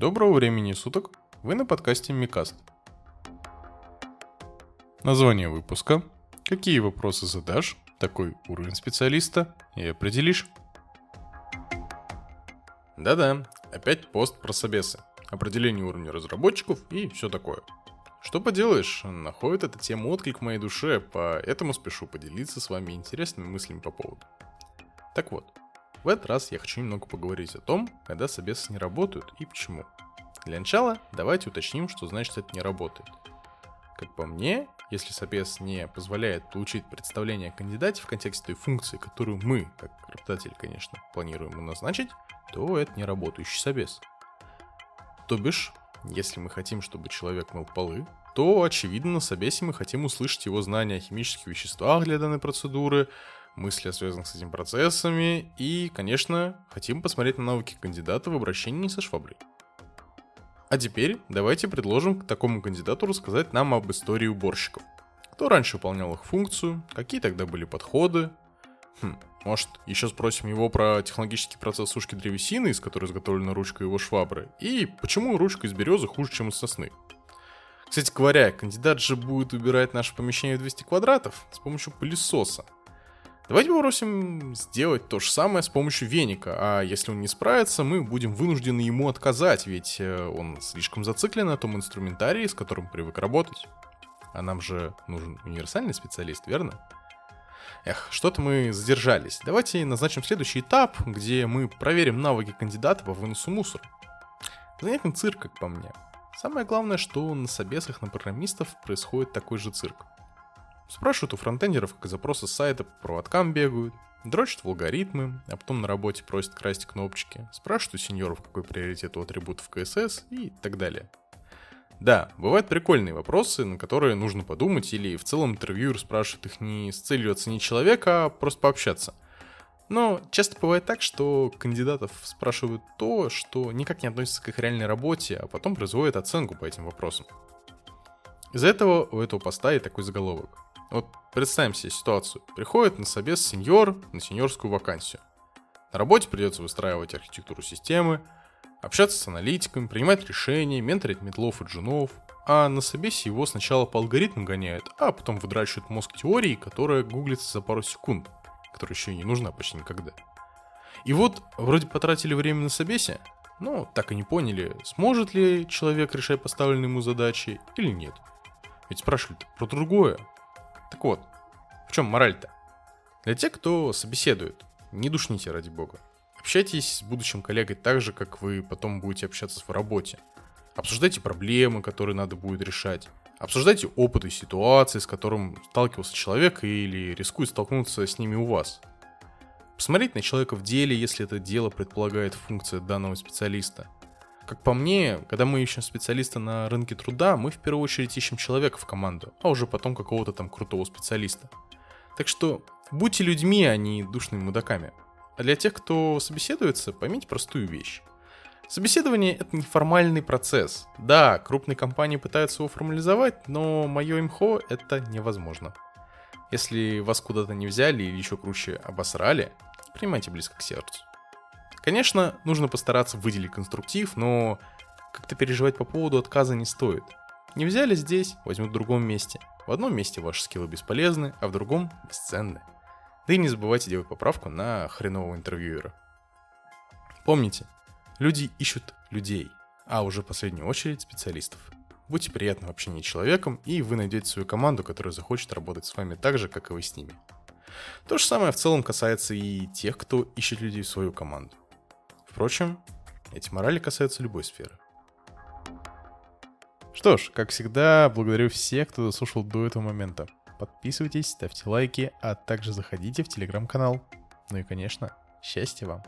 Доброго времени суток, вы на подкасте Микаст. Название выпуска. Какие вопросы задашь, такой уровень специалиста и определишь. Да-да, опять пост про собесы, определение уровня разработчиков и все такое. Что поделаешь, находит эта тема отклик в моей душе, поэтому спешу поделиться с вами интересными мыслями по поводу. Так вот, в этот раз я хочу немного поговорить о том, когда собесы не работают и почему. Для начала давайте уточним, что значит это не работает. Как по мне, если собес не позволяет получить представление о кандидате в контексте той функции, которую мы, как работодатель, конечно, планируем назначить, то это не работающий собес. То бишь, если мы хотим, чтобы человек мыл полы, то, очевидно, на собесе мы хотим услышать его знания о химических веществах для данной процедуры, мысли о связанных с этим процессами и, конечно, хотим посмотреть на навыки кандидата в обращении со шваброй. А теперь давайте предложим такому кандидату рассказать нам об истории уборщиков. Кто раньше выполнял их функцию, какие тогда были подходы. Хм, может, еще спросим его про технологический процесс сушки древесины, из которой изготовлена ручка его швабры, и почему ручка из березы хуже, чем из сосны. Кстати говоря, кандидат же будет убирать наше помещение в 200 квадратов с помощью пылесоса – Давайте попросим сделать то же самое с помощью веника, а если он не справится, мы будем вынуждены ему отказать, ведь э, он слишком зациклен на том инструментарии, с которым привык работать. А нам же нужен универсальный специалист, верно? Эх, что-то мы задержались. Давайте назначим следующий этап, где мы проверим навыки кандидата по выносу мусора. Занятный цирк, как по мне. Самое главное, что на собесах на программистов происходит такой же цирк. Спрашивают у фронтендеров, как запросы с сайта по проводкам бегают, дрочат в алгоритмы, а потом на работе просят красить кнопочки, спрашивают у сеньоров, какой приоритет у атрибутов CSS и так далее. Да, бывают прикольные вопросы, на которые нужно подумать, или в целом интервьюер спрашивает их не с целью оценить человека, а просто пообщаться. Но часто бывает так, что кандидатов спрашивают то, что никак не относится к их реальной работе, а потом производят оценку по этим вопросам. Из-за этого у этого поста и такой заголовок. Вот представим себе ситуацию. Приходит на собес сеньор на сеньорскую вакансию. На работе придется выстраивать архитектуру системы, общаться с аналитиками, принимать решения, менторить метлов и джунов, а на собесе его сначала по алгоритмам гоняют, а потом выдрачивают мозг теории, которая гуглится за пару секунд, которая еще и не нужна почти никогда. И вот, вроде потратили время на собесе, но так и не поняли, сможет ли человек решать поставленные ему задачи или нет. Ведь спрашивали про другое, так вот, в чем мораль-то? Для тех, кто собеседует, не душните ради бога. Общайтесь с будущим коллегой так же, как вы потом будете общаться в работе. Обсуждайте проблемы, которые надо будет решать. Обсуждайте опыт и ситуации, с которым сталкивался человек или рискует столкнуться с ними у вас. Посмотреть на человека в деле, если это дело предполагает функция данного специалиста – как по мне, когда мы ищем специалиста на рынке труда, мы в первую очередь ищем человека в команду, а уже потом какого-то там крутого специалиста. Так что будьте людьми, а не душными мудаками. А для тех, кто собеседуется, поймите простую вещь. Собеседование — это неформальный процесс. Да, крупные компании пытаются его формализовать, но мое имхо — это невозможно. Если вас куда-то не взяли или еще круче обосрали, принимайте близко к сердцу. Конечно, нужно постараться выделить конструктив, но как-то переживать по поводу отказа не стоит. Не взяли здесь, возьмут в другом месте. В одном месте ваши скиллы бесполезны, а в другом бесценны. Да и не забывайте делать поправку на хренового интервьюера. Помните, люди ищут людей, а уже в последнюю очередь специалистов. Будьте приятны в общении с человеком, и вы найдете свою команду, которая захочет работать с вами так же, как и вы с ними. То же самое в целом касается и тех, кто ищет людей в свою команду. Впрочем, эти морали касаются любой сферы. Что ж, как всегда, благодарю всех, кто дослушал до этого момента. Подписывайтесь, ставьте лайки, а также заходите в телеграм-канал. Ну и, конечно, счастья вам!